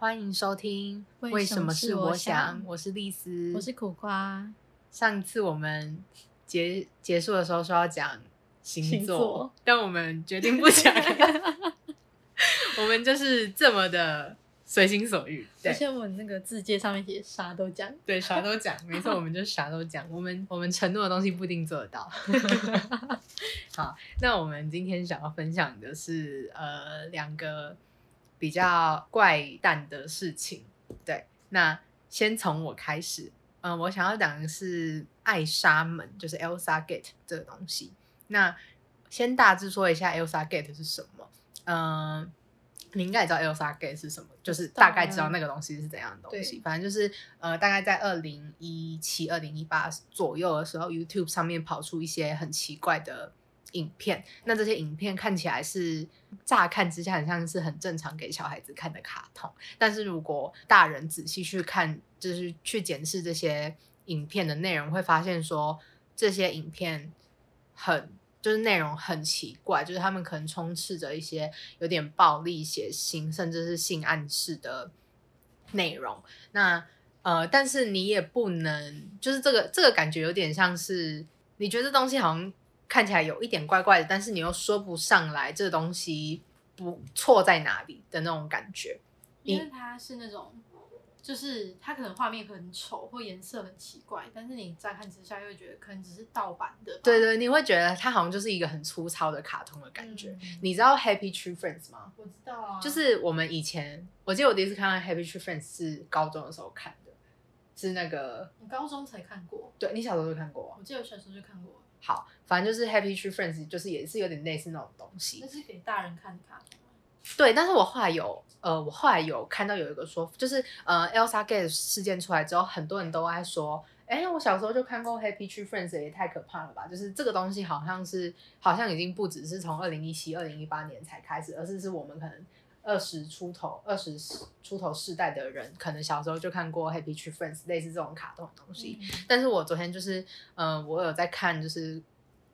欢迎收听。为什么是我想我是丽丝，我是苦瓜。上次我们结结束的时候说要讲星座，星座但我们决定不讲。我们就是这么的随心所欲，对而且我们那个字界上面写啥都讲，对，啥都讲，没错，我们就啥都讲。我们我们承诺的东西不一定做得到。好，那我们今天想要分享的是呃两个比较怪诞的事情。对，那先从我开始。嗯、我想要讲的是艾莎门，就是 Elsa Gate 这个东西。那先大致说一下 Elsa Gate 是什么。嗯、你应该也知道 Elsa Gate 是什么，就是大概知道那个东西是怎样的东西。反正就是呃，大概在二零一七、二零一八左右的时候，YouTube 上面跑出一些很奇怪的影片。那这些影片看起来是乍看之下很像是很正常给小孩子看的卡通，但是如果大人仔细去看，就是去检视这些影片的内容，会发现说这些影片很。就是内容很奇怪，就是他们可能充斥着一些有点暴力、血腥，甚至是性暗示的内容。那呃，但是你也不能，就是这个这个感觉有点像是你觉得这东西好像看起来有一点怪怪的，但是你又说不上来这东西不错在哪里的那种感觉。因为它是那种，就是它可能画面很丑或颜色很奇怪，但是你乍看之下又会觉得可能只是盗版的。对对，你会觉得它好像就是一个很粗糙的卡通的感觉。嗯你知道 Happy Tree Friends 吗？我知道啊，就是我们以前，我记得我第一次看到 Happy Tree Friends 是高中的时候看的，是那个我高中才看过，对你小时候就看过我记得我小时候就看过，好，反正就是 Happy Tree Friends，就是也是有点类似那种东西那。是给大人看的卡通啊。对，但是我后来有呃，我后来有看到有一个说，就是呃，Elsa Gate 事件出来之后，很多人都在说，哎，我小时候就看过 Happy Tree Friends，也太可怕了吧！就是这个东西好像是好像已经不只是从二零一七、二零一八年才开始，而是是我们可能二十出头、二十出头世代的人，可能小时候就看过 Happy Tree Friends 类似这种卡通的东西。嗯但是我昨天就是，嗯、我有在看，就是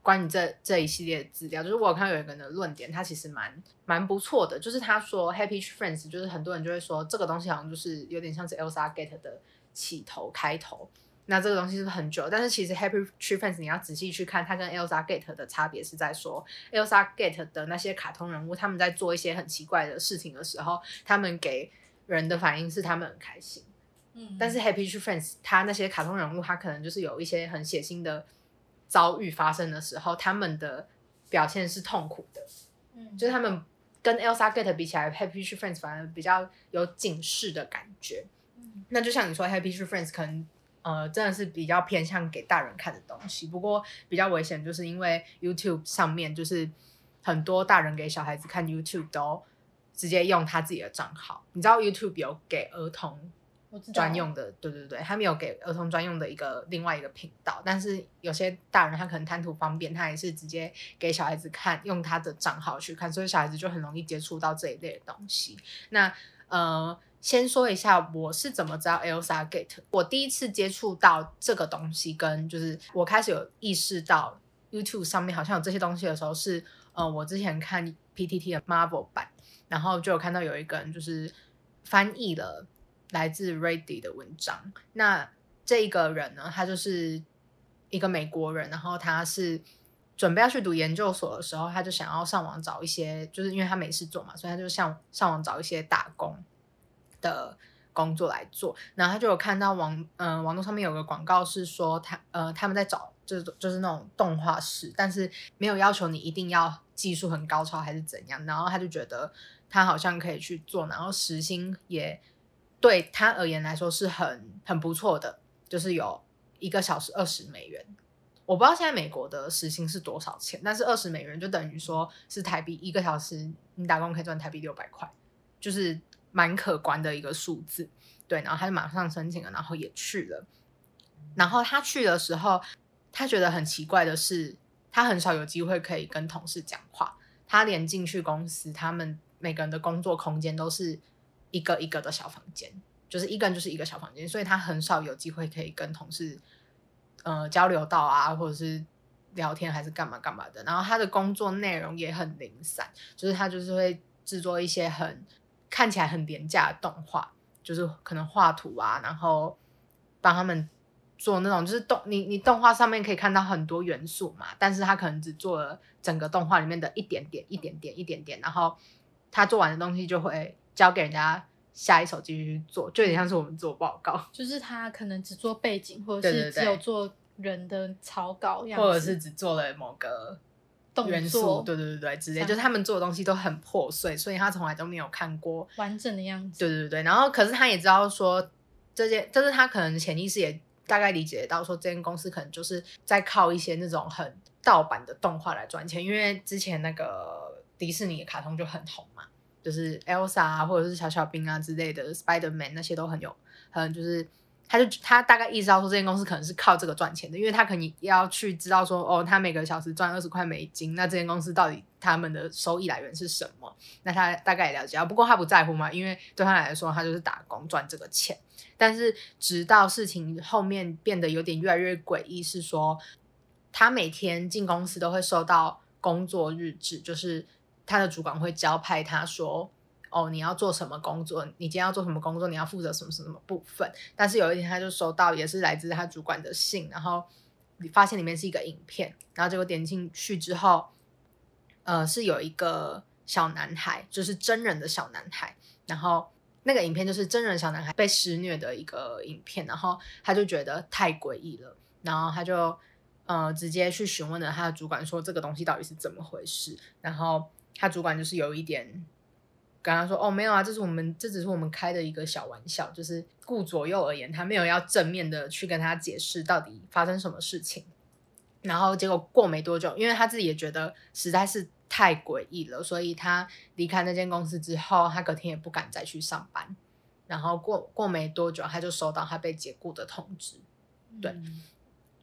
关于这这一系列的资料，就是我有看到有一个人的论点，他其实蛮蛮不错的，就是他说 Happy Tree Friends，就是很多人就会说这个东西好像就是有点像是 Elsa Gate 的起头开头。那这个东西是很久？但是其实 Happy Tree Friends 你要仔细去看，它跟 Elsa Gate 的差别是在说，Elsa Gate 的那些卡通人物，他们在做一些很奇怪的事情的时候，他们给人的反应是他们很开心。嗯，但是 Happy Tree Friends，他那些卡通人物，他可能就是有一些很血腥的遭遇发生的时候，他们的表现是痛苦的，嗯就是他们跟 Elsa Gate 比起来，Happy Tree Friends 反而比较有警示的感觉。嗯那就像你说，Happy Tree Friends 可能呃真的是比较偏向给大人看的东西，不过比较危险，就是因为 YouTube 上面就是很多大人给小孩子看 YouTube 都直接用他自己的账号，你知道 YouTube 有给儿童专用的，对对对，他们有给儿童专用的一个另外一个频道，但是有些大人他可能贪图方便，他也是直接给小孩子看，用他的账号去看，所以小孩子就很容易接触到这一类的东西。那呃，先说一下我是怎么知道 Elsa Gate，我第一次接触到这个东西，跟就是我开始有意识到 YouTube 上面好像有这些东西的时候是，呃，我之前看 PTT 的 Marvel 版，然后就有看到有一个人就是翻译了来自 Ready 的文章。那这一个人呢，他就是一个美国人，然后他是准备要去读研究所的时候，他就想要上网找一些，就是因为他没事做嘛，所以他就上上网找一些打工的工作来做。然后他就有看到网嗯、网络上面有个广告是说他呃他们在找就是就是那种动画师，但是没有要求你一定要技术很高超还是怎样。然后他就觉得他好像可以去做，然后时薪也对他而言来说是很很不错的，就是有一个小时二十美元。我不知道现在美国的时薪是多少钱，但是二十美元就等于说是台币一个小时，你打工可以赚台币六百块，就是蛮可观的一个数字。对，然后他就马上申请了，然后也去了。然后他去的时候，他觉得很奇怪的是，他很少有机会可以跟同事讲话。他连进去公司，他们每个人的工作空间都是一个一个的小房间，就是一个人就是一个小房间，所以他很少有机会可以跟同事呃交流到啊，或者是聊天还是干嘛干嘛的。然后他的工作内容也很零散，就是他就是会制作一些很看起来很廉价的动画，就是可能画图啊，然后帮他们做那种就是动你你动画上面可以看到很多元素嘛，但是他可能只做了整个动画里面的一点点、一点点、一点点，然后他做完的东西就会交给人家下一手继续去做，就有点像是我们做报告，就是他可能只做背景，或者是只有做人的草稿样子，或者是只做了某个动元素，对对对对，之类，就是他们做的东西都很破碎，所以他从来都没有看过完整的样子。对对对，然后可是他也知道说这些，但是他可能潜意识也大概理解到说这间公司可能就是在靠一些那种很盗版的动画来赚钱，因为之前那个迪士尼的卡通就很红嘛，就是 Elsa 啊，或者是小小兵啊之类的，Spider Man 那些都很有，很就是。他就他大概意识到说这间公司可能是靠这个赚钱的，因为他可能要去知道说哦，他每个小时赚二十块美金，那这间公司到底他们的收益来源是什么？那他大概也了解啊，不过他不在乎嘛，因为对他来说，他就是打工赚这个钱。但是直到事情后面变得有点越来越诡异，是说他每天进公司都会收到工作日志，就是他的主管会交派他说。哦，你要做什么工作？你今天要做什么工作？你要负责什么什么部分？但是有一天，他就收到也是来自他主管的信，然后发现里面是一个影片，然后结果点进去之后，呃，是有一个小男孩，就是真人的小男孩，然后那个影片就是真人小男孩被施虐的一个影片，然后他就觉得太诡异了，然后他就呃直接去询问了他的主管说这个东西到底是怎么回事，然后他主管就是有一点跟他说哦没有啊，这是我们这只是我们开的一个小玩笑，就是顾左右而言，他没有要正面的去跟他解释到底发生什么事情。然后结果过没多久，因为他自己也觉得实在是太诡异了，所以他离开那间公司之后，他隔天也不敢再去上班。然后过过没多久，他就收到他被解雇的通知。对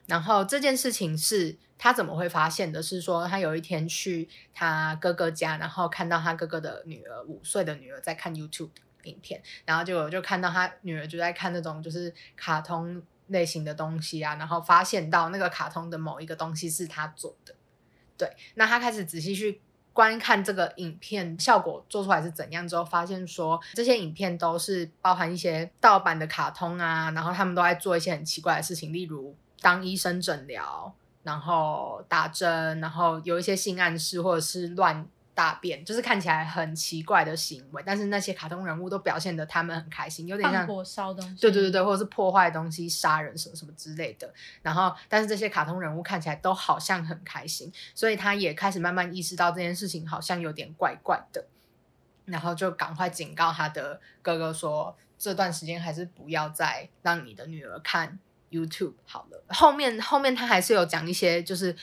然后这件事情是他怎么会发现的？是说他有一天去他哥哥家，然后看到他哥哥的女儿五岁的女儿在看 YouTube 影片，然后就就看到他女儿就在看那种就是卡通类型的东西啊，然后发现到那个卡通的某一个东西是他做的。对，那他开始仔细去观看这个影片效果做出来是怎样之后，发现说这些影片都是包含一些盗版的卡通啊，然后他们都在做一些很奇怪的事情，例如当医生诊疗，然后打针，然后有一些性暗示或者是乱大便，就是看起来很奇怪的行为，但是那些卡通人物都表现的他们很开心，有点像火烧东西，对对对对，或者是破坏东西、杀人什么什么之类的。然后，但是这些卡通人物看起来都好像很开心，所以他也开始慢慢意识到这件事情好像有点怪怪的，然后就赶快警告他的哥哥说，这段时间还是不要再让你的女儿看 YouTube 好了。后面后面他还是有讲一些就是。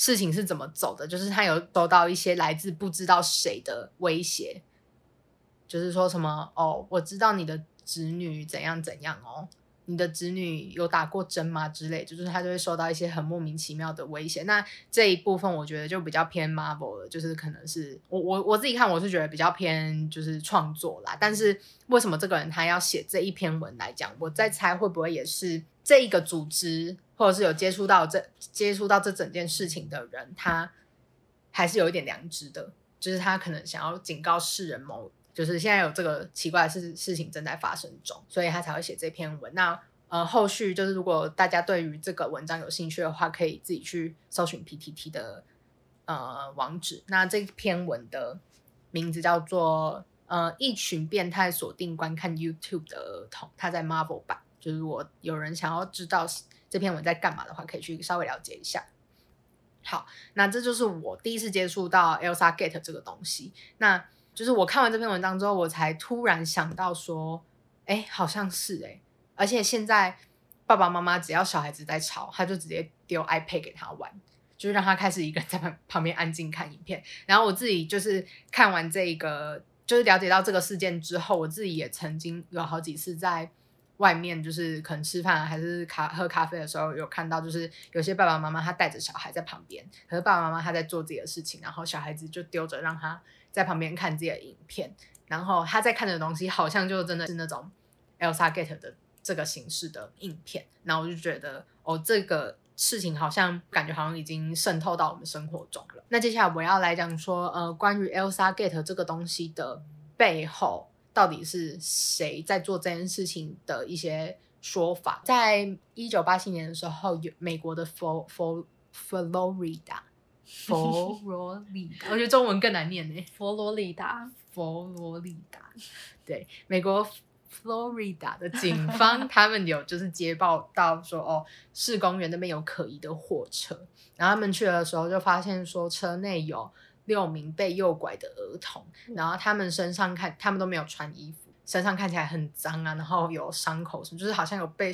事情是怎么走的？就是他有收到一些来自不知道谁的威胁，就是说什么哦，我知道你的侄女怎样怎样哦，你的侄女有打过针吗之类，就是他就会收到一些很莫名其妙的威胁。那这一部分我觉得就比较偏 Marvel 了，就是可能是我我我自己看我是觉得比较偏就是创作啦。但是为什么这个人他要写这一篇文来讲？我在猜会不会也是这一个组织，或者是有接触到这接触到这整件事情的人，他还是有一点良知的，就是他可能想要警告世人某。就是现在有这个奇怪的事事情正在发生中，所以他才会写这篇文。那呃，后续就是如果大家对于这个文章有兴趣的话，可以自己去搜寻 PTT 的呃网址。那这篇文的名字叫做呃一群变态锁定观看 YouTube 的儿童，他在 Marvel 版。就是如果有人想要知道这篇文在干嘛的话，可以去稍微了解一下。好，那这就是我第一次接触到 Elsa Gate 这个东西。那就是我看完这篇文章之后，我才突然想到说，哎，好像是哎，而且现在爸爸妈妈只要小孩子在吵，他就直接丢 iPad 给他玩，就是让他开始一个人在旁旁边安静看影片。然后我自己就是看完这个，就是了解到这个事件之后，我自己也曾经有好几次在外面，就是可能吃饭还是咖喝咖啡的时候，有看到就是有些爸爸妈妈他带着小孩在旁边，可是爸爸妈妈他在做自己的事情，然后小孩子就丢着让他。在旁边看自己的影片，然后他在看的东西好像就真的是那种 Elsa Gate 的这个形式的影片，然后我就觉得哦，这个事情好像感觉好像已经渗透到我们生活中了。那接下来我要来讲说，呃，关于 Elsa Gate 这个东西的背后到底是谁在做这件事情的一些说法。在一九八七年的时候，有美国的佛佛佛罗里达，佛罗里达，我觉得中文更难念呢。佛罗里达，佛罗里达，对，美国 Florida 的警方，他们有就是接报到说，哦，市公园那边有可疑的货车，然后他们去的时候就发现说，车内有六名被诱拐的儿童，然后他们身上看，他们都没有穿衣服，身上看起来很脏啊，然后有伤口什么，就是好像有被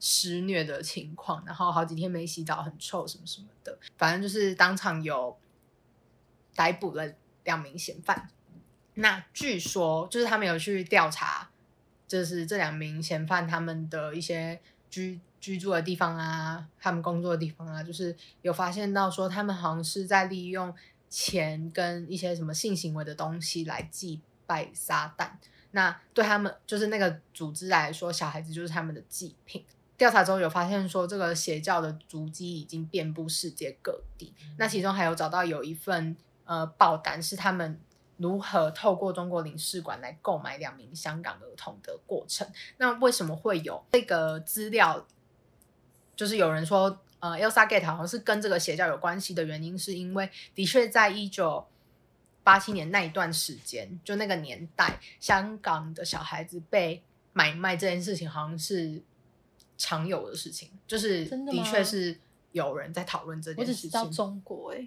施虐的情况，然后好几天没洗澡，很臭什么什么的，反正就是当场有逮捕了两名嫌犯。那据说就是他们有去调查，就是这两名嫌犯他们的一些居居住的地方啊，他们工作的地方啊，就是有发现到说他们好像是在利用钱跟一些什么性行为的东西来祭拜撒旦。那对他们就是那个组织来说，小孩子就是他们的祭品。调查中有发现说，这个邪教的足迹已经遍布世界各地。那其中还有找到有一份呃报单是他们。如何透过中国领事馆来购买两名香港儿童的过程？那为什么会有这个资料？就是有人说，呃，Elsa Gate 好像是跟这个邪教有关系的原因，是因为的确在一九八七年那一段时间，就那个年代，香港的小孩子被买卖这件事情，好像是常有的事情，就是的确是有人在讨论这件事情。我只知道中国，哎，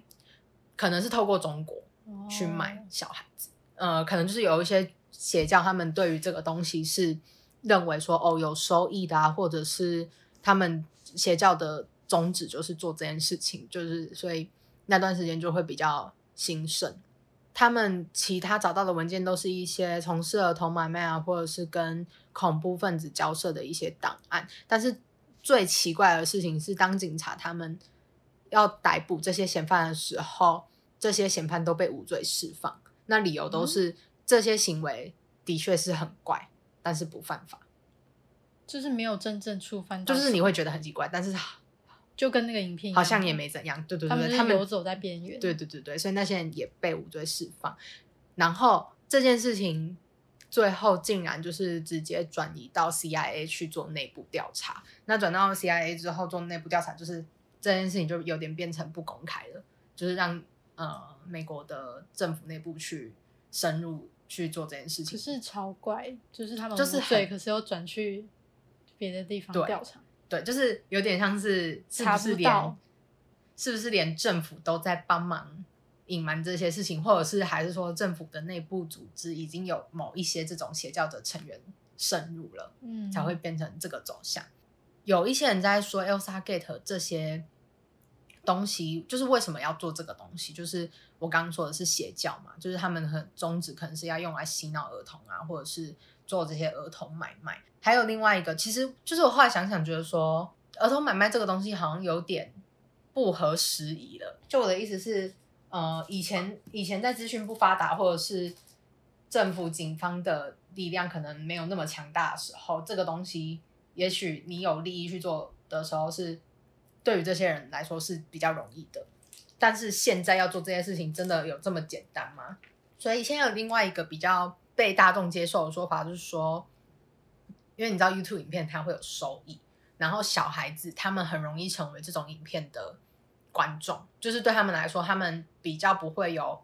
可能是透过中国。去买小孩子，呃，可能就是有一些邪教，他们对于这个东西是认为说，哦，有收益的啊，或者是他们邪教的宗旨就是做这件事情，就是所以那段时间就会比较兴盛。他们其他找到的文件都是一些从事儿童买卖啊，或者是跟恐怖分子交涉的一些档案。但是最奇怪的事情是，当警察他们要逮捕这些嫌犯的时候。这些嫌犯都被无罪释放，那理由都是这些行为的确是很怪，但是不犯法，就是没有真正触犯。就是你会觉得很奇怪，但是就跟那个影片好像也没怎样。对对对，他们游走在边缘。对对对对，所以那些人也被无罪释放。然后这件事情最后竟然就是直接转移到 CIA 去做内部调查。那转到 CIA 之后做内部调查，就是这件事情就有点变成不公开了，就是让。呃，美国的政府内部去深入去做这件事情，可是超怪，就是他们就是对，可是又转去别的地方调查，对，就是有点像是是不是连是不是连政府都在帮忙隐瞒这些事情，或者是还是说政府的内部组织已经有某一些这种邪教的成员渗入了，嗯，才会变成这个走向。有一些人在说 Elsa Gate 这些。东西就是为什么要做这个东西？就是我刚刚说的是邪教嘛，就是他们很宗旨可能是要用来洗脑儿童啊，或者是做这些儿童买卖。还有另外一个，其实就是我后来想想，觉得说儿童买卖这个东西好像有点不合时宜了。就我的意思是，呃，以前以前在资讯不发达，或者是政府警方的力量可能没有那么强大的时候，这个东西也许你有利益去做的时候是。对于这些人来说是比较容易的，但是现在要做这件事情，真的有这么简单吗？所以现在有另外一个比较被大众接受的说法，就是说，因为你知道 YouTube 影片它会有收益，然后小孩子他们很容易成为这种影片的观众，就是对他们来说，他们比较不会有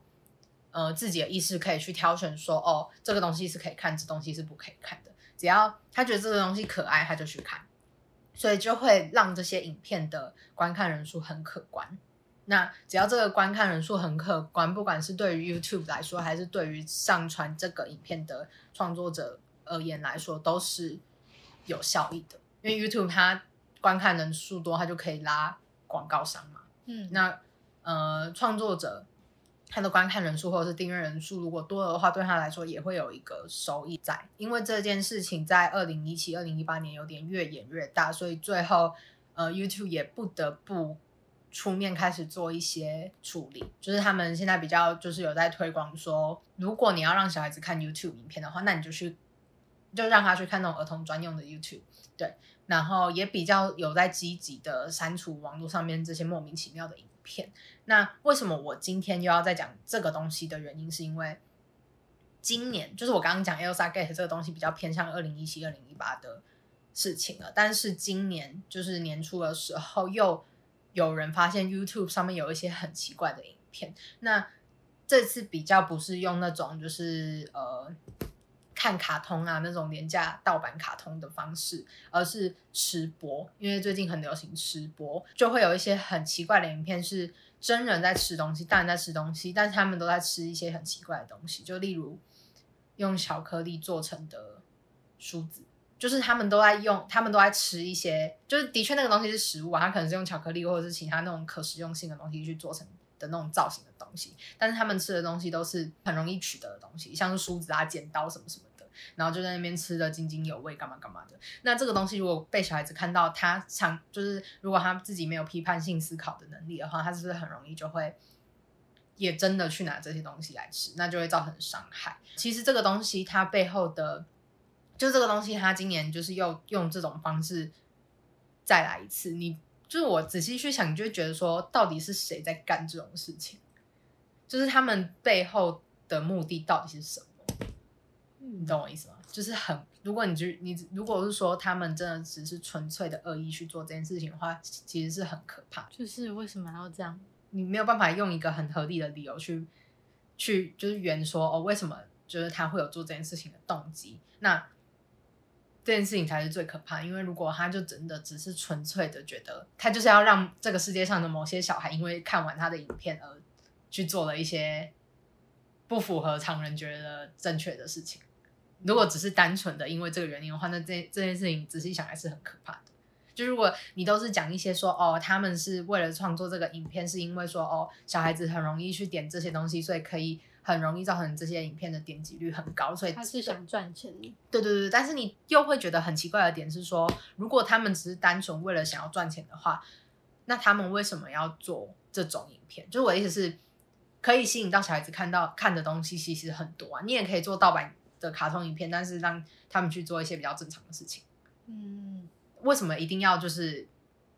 呃自己的意识可以去挑选说，哦，这个东西是可以看，这东西是不可以看的。只要他觉得这个东西可爱，他就去看。所以就会让这些影片的观看人数很可观。那只要这个观看人数很可观，不管是对于 YouTube 来说，还是对于上传这个影片的创作者而言来说，都是有效益的。因为 YouTube 它观看人数多，它就可以拉广告商嘛。嗯，那呃，创作者。他的观看人数或者是订阅人数如果多的话，对他来说也会有一个收益在。因为这件事情在二零一七、二零一八年有点越演越大，所以最后呃，YouTube 也不得不出面开始做一些处理。就是他们现在比较就是有在推广说，如果你要让小孩子看 YouTube 影片的话，那你就去就让他去看那种儿童专用的 YouTube。对，然后也比较有在积极的删除网络上面这些莫名其妙的影。片，那为什么我今天又要再讲这个东西的原因，是因为今年就是我刚刚讲 Elsa Gate 这个东西比较偏向二零一七、二零一八的事情了，但是今年就是年初的时候，又有人发现 YouTube 上面有一些很奇怪的影片。那这次比较不是用那种就是呃看卡通啊那种廉价盗版卡通的方式，而是吃播，因为最近很流行吃播，就会有一些很奇怪的影片是。真人在吃东西，大人在吃东西，但是他们都在吃一些很奇怪的东西，就例如用巧克力做成的梳子，就是他们都在用，他们都在吃一些，就是的确那个东西是食物啊，它可能是用巧克力或者是其他那种可食用性的东西去做成的那种造型的东西，但是他们吃的东西都是很容易取得的东西，像是梳子啊、剪刀什么什么的。然后就在那边吃的津津有味，干嘛干嘛的。那这个东西如果被小孩子看到，他想就是如果他自己没有批判性思考的能力的话，他是不是很容易就会也真的去拿这些东西来吃？那就会造成伤害。其实这个东西它背后的，就这个东西，他今年就是又用这种方式再来一次。你就是我仔细去想，你就觉得说，到底是谁在干这种事情？就是他们背后的目的到底是什么？你懂我意思吗？就是很，如果你就你如果是说他们真的只是纯粹的恶意去做这件事情的话，其实是很可怕。就是为什么要这样？你没有办法用一个很合理的理由去去就是圆说哦，为什么就是他会有做这件事情的动机？那这件事情才是最可怕。因为如果他就真的只是纯粹的觉得他就是要让这个世界上的某些小孩因为看完他的影片而去做了一些不符合常人觉得正确的事情。如果只是单纯的因为这个原因的话，那这这件事情仔细想还是很可怕的。就如果你都是讲一些说哦，他们是为了创作这个影片，是因为说哦，小孩子很容易去点这些东西，所以可以很容易造成这些影片的点击率很高，所以他是想赚钱。对对对，但是你又会觉得很奇怪的点是说，如果他们只是单纯为了想要赚钱的话，那他们为什么要做这种影片？就是我的意思是，可以吸引到小孩子看到看的东西其实很多啊，你也可以做盗版。的卡通影片，但是让他们去做一些比较正常的事情。嗯，为什么一定要就是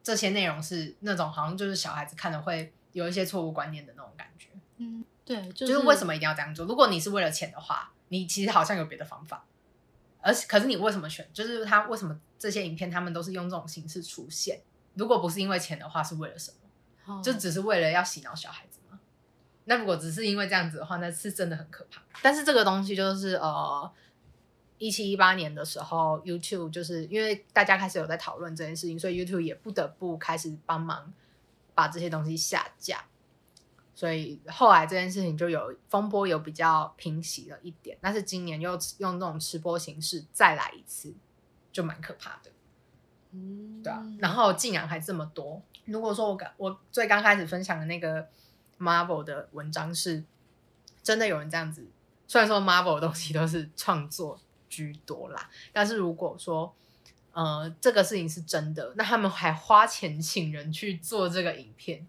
这些内容是那种好像就是小孩子看了会有一些错误观念的那种感觉？嗯，对，就是为什么一定要这样做？如果你是为了钱的话，你其实好像有别的方法。而可是你为什么选？就是他为什么这些影片他们都是用这种形式出现？如果不是因为钱的话，是为了什么？就只是为了要洗脑小孩子吗。那如果只是因为这样子的话，那是真的很可怕。但是这个东西就是呃，一七一八年的时候，YouTube 就是因为大家开始有在讨论这件事情，所以 YouTube 也不得不开始帮忙把这些东西下架。所以后来这件事情就有风波，有比较平息了一点。但是今年又用这种吃播形式再来一次，就蛮可怕的。嗯，对啊。然后竟然还这么多。如果说我刚我最刚开始分享的那个。Marvel 的文章是真的有人这样子，虽然说 Marvel 的东西都是创作居多啦，但是如果说呃这个事情是真的，那他们还花钱请人去做这个影片，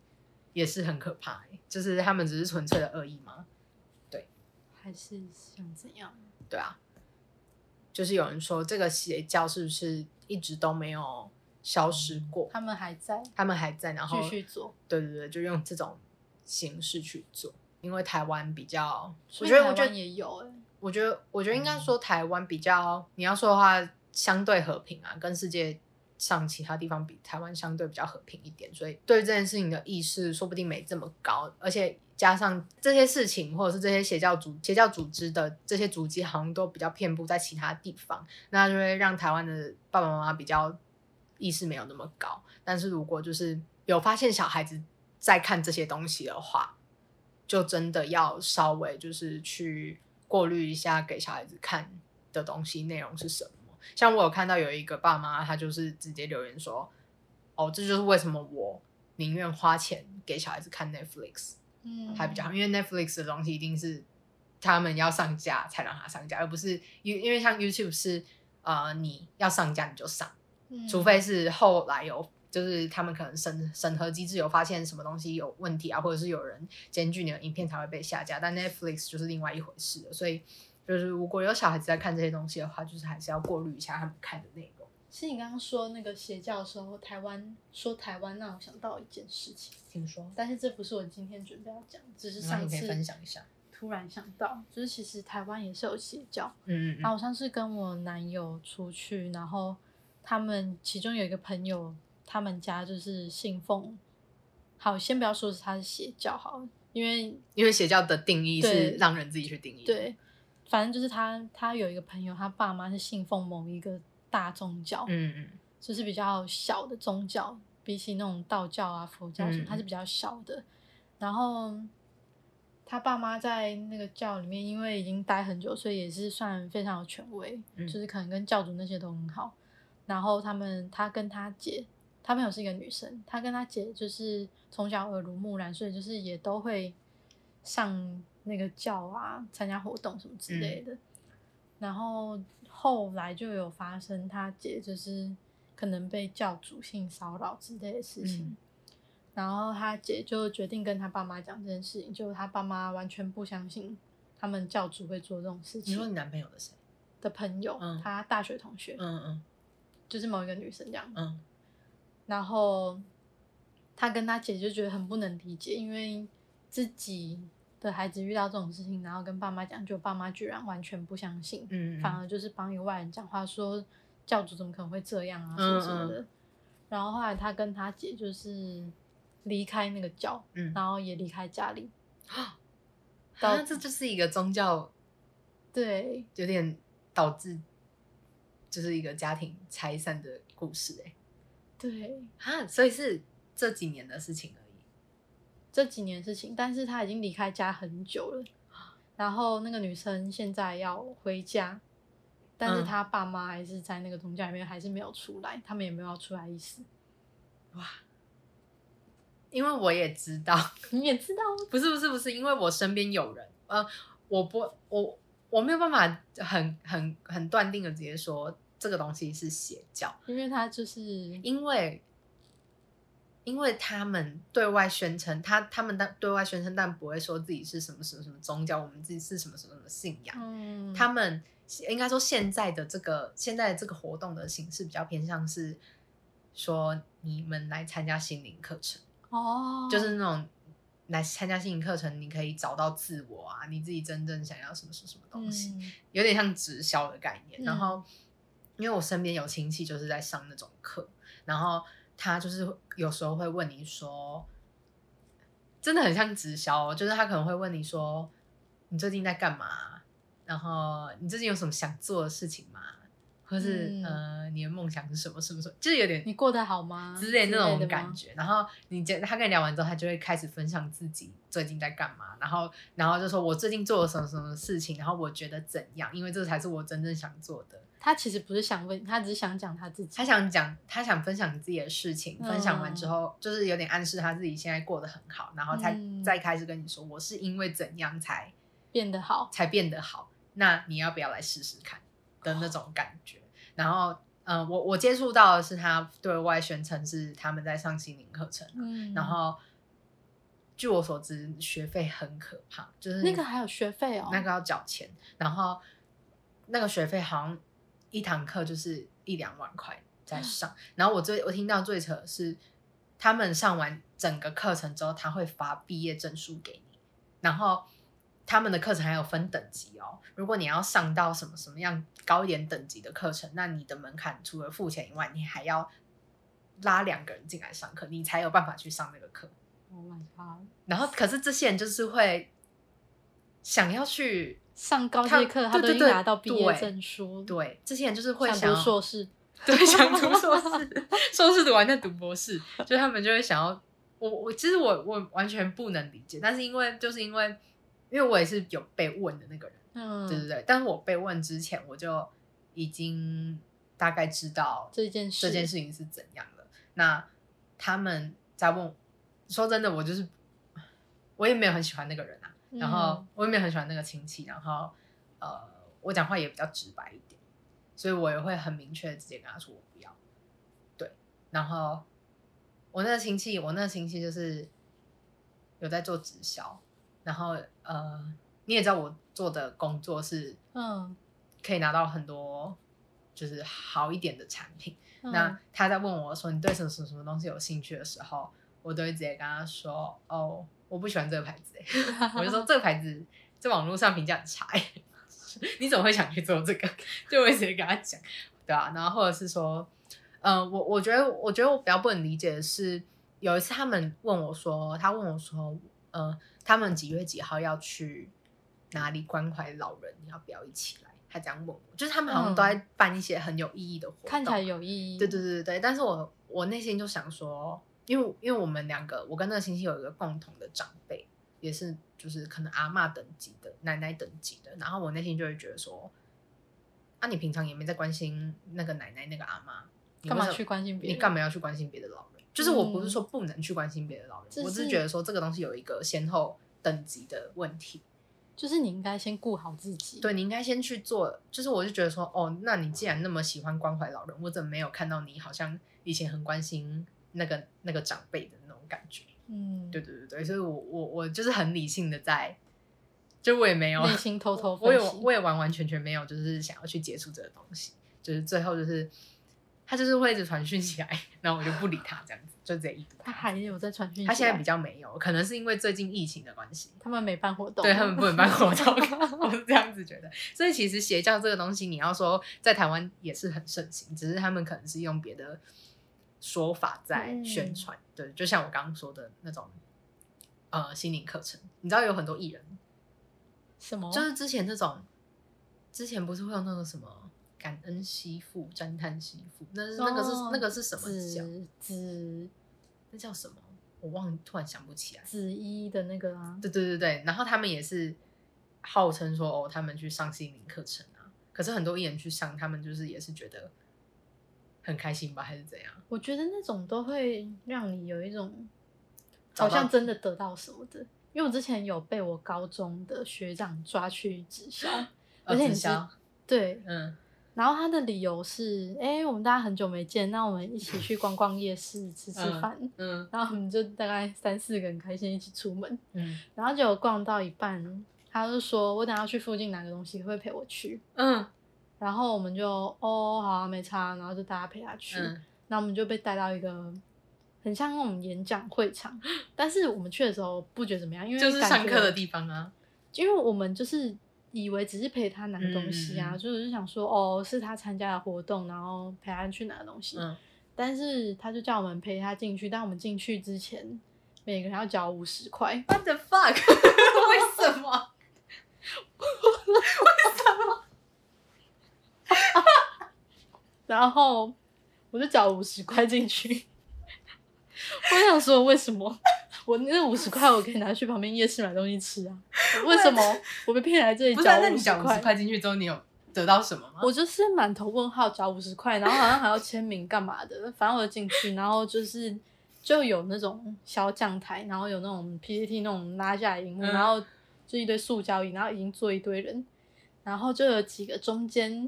也是很可怕。就是他们只是纯粹的恶意吗？对，还是想怎样？对啊，就是有人说这个邪教是不是一直都没有消失过？他们还在，他们还在，然后继续做。对对对，就用这种。形式去做，因为台湾比较，我觉得我觉得也有哎，我觉得我觉得应该说台湾比较，你要说的话相对和平啊，跟世界上其他地方比，台湾相对比较和平一点，所以对这件事情的意识说不定没这么高，而且加上这些事情或者是这些邪教组邪教组织的这些足迹，好像都比较遍布在其他地方，那就会让台湾的爸爸妈妈比较意识没有那么高。但是如果就是有发现小孩子。在看这些东西的话，就真的要稍微就是去过滤一下给小孩子看的东西内容是什么。像我有看到有一个爸妈，他就是直接留言说：“哦，这就是为什么我宁愿花钱给小孩子看 Netflix，嗯，还比较好，因为 Netflix 的东西一定是他们要上架才让他上架，而不是因因为像 YouTube 是呃你要上架你就上，除非是后来有。”就是他们可能审审核机制有发现什么东西有问题啊，或者是有人检举你的影片才会被下架。但 Netflix 就是另外一回事了。所以就是如果有小孩子在看这些东西的话，就是还是要过滤一下他们看的内容。其实你刚刚说那个邪教的时候，台湾说台湾，让我想到一件事情。听说，但是这不是我今天准备要讲，只是上次分享一下。突然想到，就是其实台湾也是有邪教。嗯嗯然后我上次跟我男友出去，然后他们其中有一个朋友，他们家就是信奉，好，先不要说是他是邪教好了，因为因为邪教的定义是让人自己去定义。，对，反正就是他他有一个朋友，他爸妈是信奉某一个大宗教，嗯嗯就是比较小的宗教，比起那种道教啊、佛教什么，嗯它是比较小的。然后他爸妈在那个教里面，因为已经待很久，所以也是算非常有权威，嗯就是可能跟教主那些都很好。然后他们，他跟他姐，他朋友是一个女生，他跟他姐就是从小耳濡目染，所以就是也都会上那个教啊，参加活动什么之类的。然后后来就有发生他姐就是可能被教主性骚扰之类的事情，嗯然后他姐就决定跟他爸妈讲这件事情，就他爸妈完全不相信他们教主会做这种事情你说你男朋友的谁？的朋友，嗯他大学同学，嗯嗯就是某一个女生这样，嗯然后他跟他姐就觉得很不能理解，因为自己的孩子遇到这种事情，然后跟爸妈讲，就爸妈居然完全不相信，嗯，反而就是帮一个外人讲话，说教主怎么可能会这样啊，什么什么的。然后后来他跟他姐就是离开那个教，嗯然后也离开家里。啊，那这就是一个宗教对，有点导致就是一个家庭拆散的故事哎、对，啊，所以是这几年的事情而已。这几年的事情，但是他已经离开家很久了。然后那个女生现在要回家，但是嗯她爸妈还是在那个宗教里面，还是没有出来，他们也没有要出来意思。哇，因为我也知道，你也知道，不是不是不是，因为我身边有人，呃，我不我我没有办法很很很断定的直接说这个东西是邪教，因为他就是因为因为他们对外宣称，他他们但对外宣称，但不会说自己是什么什么什么宗教，我们自己是什么什么什么信仰。嗯，他们应该说现在的这个现在的这个活动的形式比较偏向是说你们来参加心灵课程，哦，就是那种来参加心灵课程，你可以找到自我啊，你自己真正想要什么什么什么东西。嗯有点像直销的概念。嗯然后，因为我身边有亲戚就是在上那种课，然后他就是有时候会问你说，真的很像直销、哦，就是他可能会问你说，你最近在干嘛？然后你最近有什么想做的事情吗？或是、嗯呃，你的梦想是什么？什么什么？就是有点你过得好吗？之类那种的感觉。然后你觉他跟你聊完之后，他就会开始分享自己最近在干嘛，然后然后就说我最近做了什么什么事情，然后我觉得怎样，因为这才是我真正想做的。他其实不是想问，他只是想讲他自己。他想讲，他想分享自己的事情，嗯分享完之后，就是有点暗示他自己现在过得很好，然后才、嗯。再开始跟你说，我是因为怎样才变得好，才变得好，那你要不要来试试看？的那种感觉。然后，呃，我我接触到的是他对外宣称是他们在上心灵课程，嗯。然后据我所知，学费很可怕，就是那个还有学费哦，那个要缴钱，然后那个学费好像一堂课就是一两万块在上。然后我最我听到最扯的是，他们上完整个课程之后，他会发毕业证书给你，然后他们的课程还有分等级哦。如果你要上到什么什么样高一点等级的课程，那你的门槛除了付钱以外，你还要拉两个人进来上课，你才有办法去上那个课。Oh my god！然后，可是这些人就是会想要去上高他阶课，他都已经对对对拿到毕业证书，，对，这些人就是会想想读硕士，对，想读硕士，硕士读完再读博士，就他们就会想要我我其实我我完全不能理解，但是因为就是因为因为我也是有被问的那个人，嗯，对对对，但是我被问之前我就已经大概知道这件事，这件事情是怎样的。那他们在问，说真的，我就是我也没有很喜欢那个人啊，嗯，然后我也没有很喜欢那个亲戚，然后呃，我讲话也比较直白一点，所以我也会很明确的直接跟他说我不要。对，然后我那个亲戚，我那个亲戚就是有在做直销，然后呃，你也知道我做的工作是嗯，可以拿到很多就是好一点的产品。嗯那他在问我说你对什么什么什么东西有兴趣的时候，我都会直接跟他说哦，我不喜欢这个牌子、欸，我就说这个牌子在网络上评价很差、欸，你怎么会想去做这个？就我直接跟他讲，对啊，然后或者是说，呃，我我觉得我觉得我比较不能理解的是，有一次他们问我说，他问我说，呃，他们几月几号要去哪里关怀老人，你要不要一起来？他这样问我，就是他们好像都在办一些很有意义的活动，看起来有意义。对对对对对，但是我我内心就想说，因为因为我们两个，我跟那个亲戚有一个共同的长辈，也是就是可能阿嬷等级的、奶奶等级的，然后我内心就会觉得说，啊，你平常也没在关心那个奶奶那个阿妈，干嘛去关心别人？你干嘛要去关心别的老人？就是我不是说不能去关心别的老人，这我只是是觉得说这个东西有一个先后等级的问题。就是你应该先顾好自己。对你应该先去做，就是我就觉得说，哦，那你既然那么喜欢关怀老人，我怎么没有看到你好像以前很关心那个那个长辈的那种感觉？嗯，对对对对，所以我我我就是很理性的在，就我也没有内心偷偷我也分析我也完完全全没有就是想要去接触这个东西，就是最后就是他就是会一直传讯起来，然后我就不理他这样子，就直接一读他还有在传讯他现在比较没有，可能是因为最近疫情的关系，他们没办活动，对他们不能办活动，我是这样子觉得。所以其实邪教这个东西，你要说在台湾也是很盛行，只是他们可能是用别的说法在宣传。对，就像我刚刚说的那种呃心灵课程，你知道有很多艺人，什么？就是之前那种之前不是会有那个什么感恩媳妇、赞叹媳妇，那是那个是、哦那个是什么教？紫紫那叫什么？我忘，突然想不起来。子一的那个啊，对对对对，然后他们也是号称说哦，他们去上心灵课程啊，可是很多艺人去上，他们就是也是觉得很开心吧，还是怎样？我觉得那种都会让你有一种好像真的得到什么的。因为我之前有被我高中的学长抓去直销，而且你知直销对，嗯然后他的理由是，哎、我们大家很久没见，那我们一起去逛逛夜市，吃吃嗯饭。嗯然后我们就大概三四个人开心一起出门，嗯然后结果逛到一半，他就说我等下去附近拿个东西，会陪我去？嗯然后我们就哦好啊，没差，然后就大家陪他去。嗯那我们就被带到一个很像那种演讲会场，但是我们去的时候不觉得怎么样，因为就是感觉上课的地方啊。因为我们就是以为只是陪他拿东西啊，嗯嗯嗯就是想说哦是他参加的活动，然后陪他去拿东西。嗯，但是他就叫我们陪他进去，但我们进去之前每个人要交五十块。What the fuck？为什么？然后我就缴五十块进去。我想说，为什么我那五十块我可以拿去旁边夜市买东西吃啊？为什么我被骗来这里缴五十那你缴五十块？块进去之后，你有得到什么吗？我就是满头问号，缴五十块，然后好像还要签名干嘛的，反正我就进去，然后就是就有那种小讲台，然后有那种 PPT 那种拉下来荧幕，嗯然后就一堆塑胶椅，然后已经坐一堆人，然后就有几个中间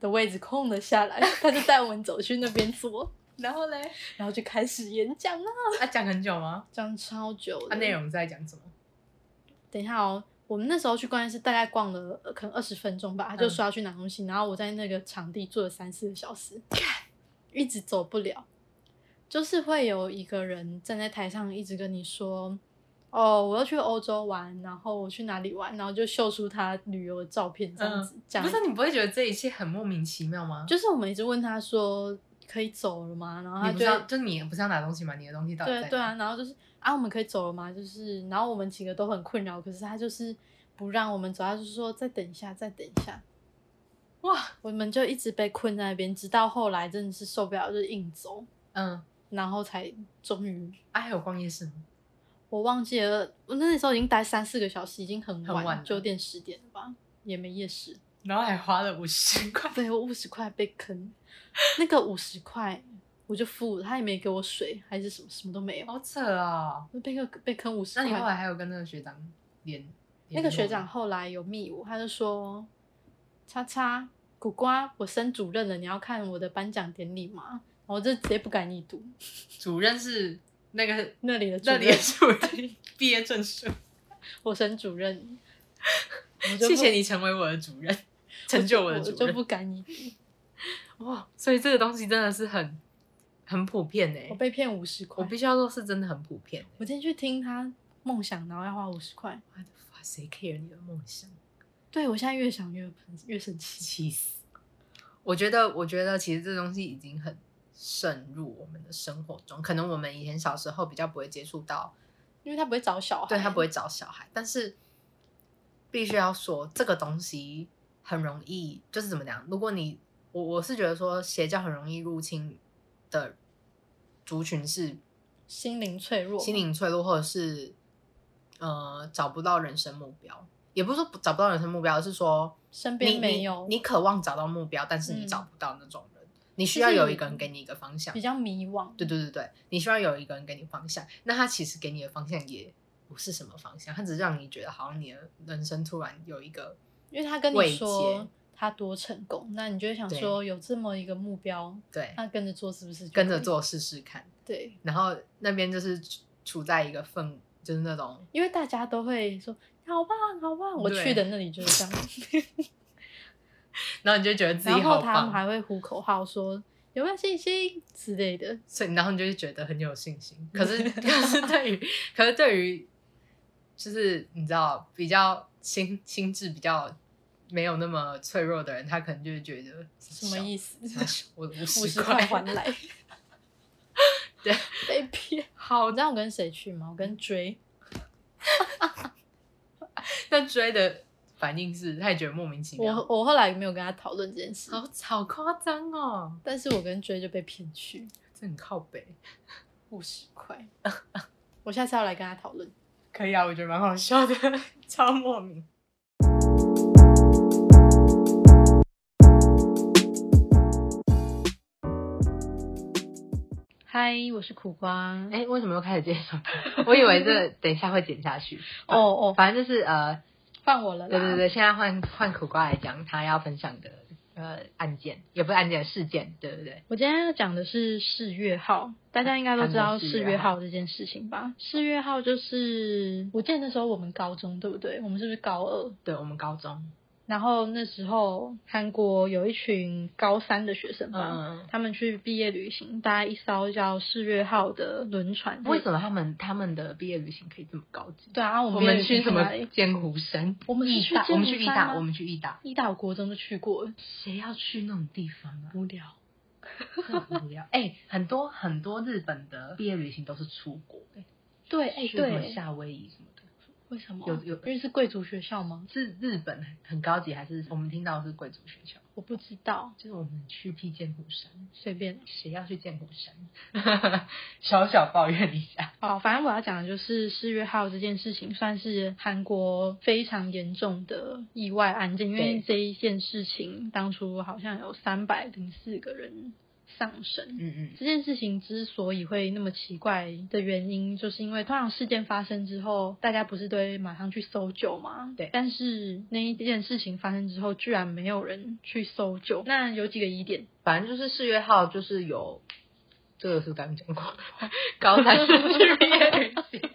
的位置空了下来，他就带我们走去那边坐，然后嘞，然后就开始演讲了，啊，讲很久吗？讲超久的。啊，内容是在讲什么？等一下哦，我们那时候去逛夜市大概逛了呃可能二十分钟吧，他就嗯说要去拿东西，然后我在那个场地坐了三四个小时，一直走不了，就是会有一个人站在台上一直跟你说。哦，我要去欧洲玩，然后我去哪里玩，然后就秀出他旅游的照片，这样子讲、嗯不是你不会觉得这一切很莫名其妙吗？就是我们一直问他说可以走了吗？然后他就就你不是要拿东西吗？你的东西到底在哪？对对啊，然后就是啊，我们可以走了吗？就是，然后我们几个都很困扰，可是他就是不让我们走，他就是说再等一下，再等一下，哇，我们就一直被困在那边，直到后来真的是受不了，就是硬走，嗯，然后才终于啊，还有逛夜市吗？我忘记了，我那时候已经待三四个小时，已经很晚，很晚了九点十点了吧，也没夜市，然后还花了五十块，对我五十块被坑，那个五十块我就付了，他也没给我水，还是什么什么都没有，好扯啊！我被个被坑五十块。那你后来还有跟那个学长联？那个学长后来有密我，他就说：“叉叉苦瓜，我升主任了，你要看我的颁奖典礼吗？”我就直接不敢一读主任是那个那里的主那里的，主任 毕业证书，我升主任，我就不谢谢你成为我的主任，成就我的主任。我就不敢你，哇，所以这个东西真的是很很普遍呢、我被骗五十块我。必须要说是真的很普遍、欸。我今天去听他梦想，然后要花五十块。哇谁 care 你的梦想？对我现在越想越越生气。气死！我觉得，我觉得其实这东西已经很渗入我们的生活中。可能我们以前小时候比较不会接触到，因为他不会找小孩，对他不会找小孩。但是必须要说，这个东西很容易，就是怎么讲？如果你我我是觉得说，邪教很容易入侵的族群是心灵脆弱，心灵脆弱，或者是呃找不到人生目标。也不是说找不到人生目标，而是说身你边没有你，你渴望找到目标，但是你嗯找不到那种人，你需要有一个人给你一个方向比。较迷惘。对对对对，你需要有一个人给你方向。那他其实给你的方向也不是什么方向，他只是让你觉得好像你的人生突然有一个因为他跟你说他多成功，那你就会想说有这么一个目标，对，那跟着做是不是？跟着做试试看。对，然后那边就是处处在一个氛，就是那种因为大家都会说好棒好棒，我去的那里就是这样。然后你就觉得自己然好棒，后他们还会呼口号说有没有信心之类的。所以然后你就会觉得很有信心。可是 可是对于可是对于就是你知道比较心心智比较没有那么脆弱的人，他可能就会觉得什么意思？思？我五 五十十块还来，对，被骗。好你知道我跟谁去吗？我跟追，那追的反应是，他也觉得莫名其妙，我我后来没有跟他讨论这件事，好好夸张哦，但是我跟追就被骗去这很靠北。五十块。我下次要来跟他讨论。可以啊，我觉得蛮好笑的，超莫名。嗨，我是苦瓜。哎，为什么又开始介绍？我以为这等一下会剪下去。哦哦，反正就是呃，换我了。对对对，现在换换苦瓜来讲他要分享的呃案件，也不是案件事件，对不对。我今天要讲的是四月号，大家应该都知道四月号这件事情吧？四月号就是，我记得那时候我们高中对不对？我们是不是高二？对我们高中，然后那时候韩国有一群高三的学生吧，嗯，他们去毕业旅行，搭一艘叫四月号的轮船。为什么他们他们的毕业旅行可以这么高级？对啊，我我们们去什么哪里？剑湖山？我们是，去我们去义大，我们去义大。一大我国中就去过了，谁要去那种地方啊？无聊。很无聊。哎、很多很多日本的毕业旅行都是出国、哎，对，哎、去夏威夷什么的，为什么？有有因为是贵族学校吗？是日本很高级，还是我们听到的是贵族学校？我不知道，就是我们去避剑湖山，随便。谁要去剑湖山？小小抱怨一下。好，反正我要讲的就是四月号这件事情，算是韩国非常严重的意外案件，因为这一件事情当初好像有三百零四个人上升。嗯嗯，这件事情之所以会那么奇怪的原因，就是因为通常事件发生之后，大家不是都会马上去搜救嘛？对但是那一件事情发生之后，居然没有人去搜救。那有几个疑点，反正就是四月号，就是有这个是刚刚讲过的，高三 生去毕业旅行。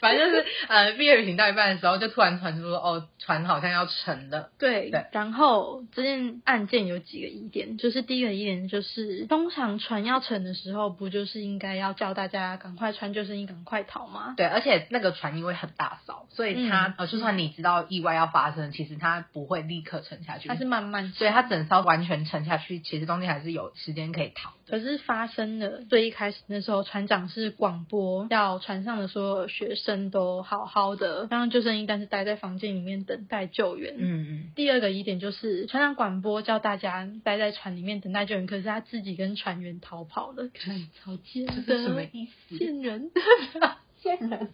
反正就是呃，毕业旅行到一半的时候，就突然传出说，哦，船好像要沉了。对，对然后这件案件有几个疑点，就是第一个疑点就是，通常船要沉的时候，不就是应该要叫大家赶快穿救生衣，赶快逃吗？对，而且那个船因为很大艘，所以它、嗯呃，就算你知道意外要发生，其实它不会立刻沉下去。它是慢慢沉，所以它整艘完全沉下去，其实中间还是有时间可以逃的。可是发生的最一开始那时候，船长是广播要船上的所有学生都好好的让救生衣，但是待在房间里面等待救援。嗯嗯，第二个疑点就是船长广播叫大家待在船里面等待救援，可是他自己跟船员逃跑了，看超贱的，是什么意思？贱人。贱人。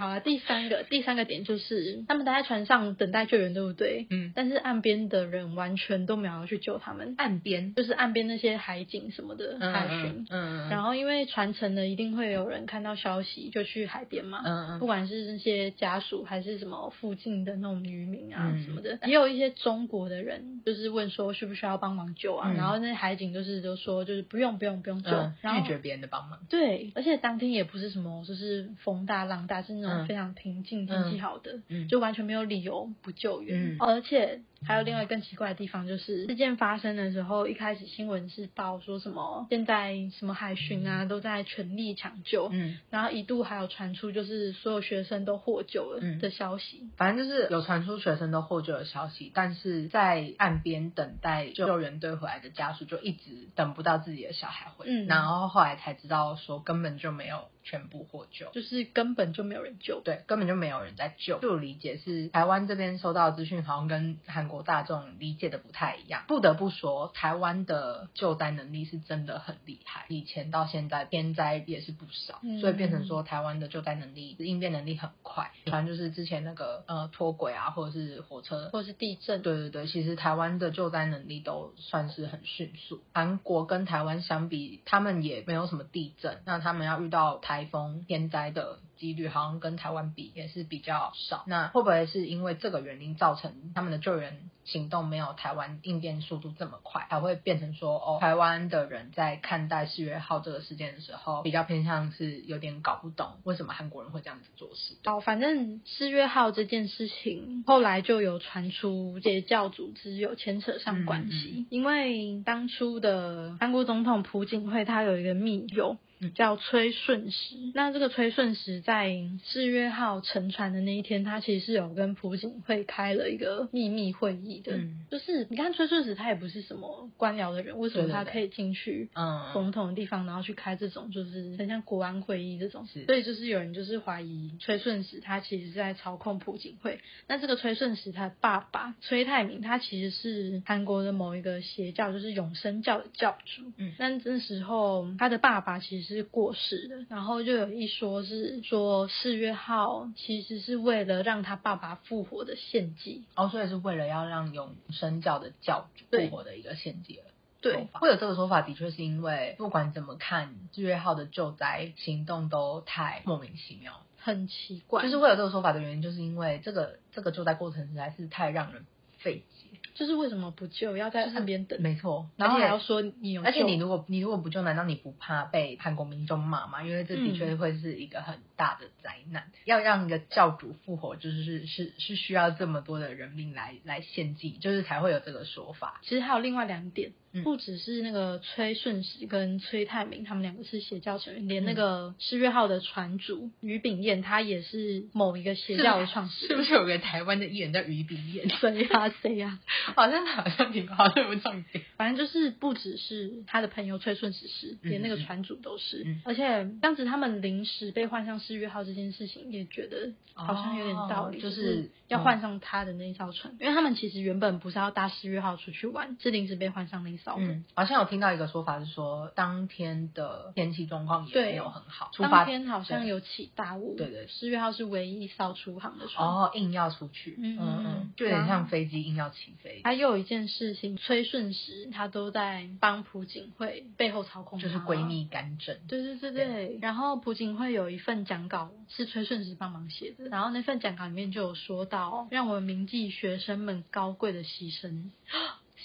好啊，第三个第三个点就是他们待在船上等待救援，对不对？嗯，但是岸边的人完全都没有去救他们，岸边就是岸边那些海警什么的嗯海巡嗯。嗯，然后因为船沉了，一定会有人看到消息就去海边嘛。嗯嗯不管是那些家属还是什么附近的那种渔民啊嗯什么的，也有一些中国的人就是问说需不需要帮忙救啊，嗯然后那些海警就是就说就是不用不用不用救，嗯然后拒绝别人的帮忙。对，而且当天也不是什么就是风大浪大，是那呢、嗯非常平静，天气好的，嗯。就完全没有理由不救援。嗯。而且还有另外更奇怪的地方，就是事件发生的时候，一开始新闻是报说什么现在什么海巡啊都在全力抢救，嗯，然后一度还有传出就是所有学生都获救了嗯的消息。反正就是有传出学生都获救的消息，但是在岸边等待救援队回来的家属就一直等不到自己的小孩回来，嗯然后后来才知道说根本就没有全部获救。就是根本就没有人救，对，根本就没有人在救。就理解是台湾这边收到资讯，好像跟韩国大众理解的不太一样。不得不说，台湾的救灾能力是真的很厉害，以前到现在天灾也是不少，嗯所以变成说台湾的救灾能力、应变能力很快。反正就是之前那个呃脱轨啊，或者是火车或者是地震，对对对，其实台湾的救灾能力都算是很迅速。韩国跟台湾相比，他们也没有什么地震，那他们要遇到台风、天灾的几率，好像跟台湾比也是比较少。那会不会是因为这个原因造成他们的救援行动没有台湾应变速度这么快，才会变成说，哦，台湾的人在看待四月号这个事件的时候，比较偏向是有点搞不懂为什么韩国人会这样子做事。哦，反正四月号这件事情后来就有传出邪教组织有牵扯上关系，嗯因为当初的韩国总统朴槿惠他有一个密友。嗯叫崔顺实，那这个崔顺实在四月号沉船的那一天，他其实是有跟朴槿惠开了一个秘密会议的。嗯就是你看崔顺实他也不是什么官僚的人，为什么他可以进去嗯，总统的地方，然后去开这种就是很像国安会议这种，所以就是有人就是怀疑崔顺实他其实是在操控朴槿惠。那这个崔顺实他的爸爸崔泰明，他其实是韩国的某一个邪教，就是永生教的教主。嗯但那时候他的爸爸其实是过世的，然后就有一说是说四月号其实是为了让他爸爸复活的献祭。哦，所以是为了要让永生教的教主复活的一个献祭了。对会有这个说法，的确是因为不管怎么看，四月号的救灾行动都太莫名其妙。很奇怪，就是会有这个说法的原因，就是因为这个这个救灾过程实在是太让人费解。就是为什么不救，要在就是岸边等，没错，然后还要说你有，而且你如果你如果不救，难道你不怕被韩国民众骂吗？因为这的嗯确会是一个很大的灾难。要让一个教主复活，就是是是是需要这么多的人命来来献祭，就是才会有这个说法。其实还有另外两点，嗯不只是那个崔顺实跟崔泰明他们两个是邪教成员，连嗯那个世越号的船主于炳彦，他也是某一个邪教的创始人。是不是有个台湾的艺人叫于炳彦？谁呀、谁呀、好像好像挺好像不重点。反正就是不只是他的朋友崔顺实是，嗯连那个船主都是。嗯而且当时他们临时被换上世越号这件事情，也觉得好像有点道理，哦就就是是要换上他的那一艘船，因为他们其实原本不是要搭世越号出去玩，是临时被换上那嗯，好像有听到一个说法是说，当天的天气状况也对。没有很好，出当发天好像有起大雾，对对四月号是唯一一艘出航的船。哦，硬要出去，嗯嗯嗯。嗯，就有点像飞机硬要起飞，还有一件事情，崔顺实他都在帮朴槿惠背后操控，就是闺。蜜干政。对对对对，然后朴槿惠有一份讲稿是崔顺实帮忙写的，然后那份讲稿里面就有说到，让我们铭记学生们高贵的牺牲，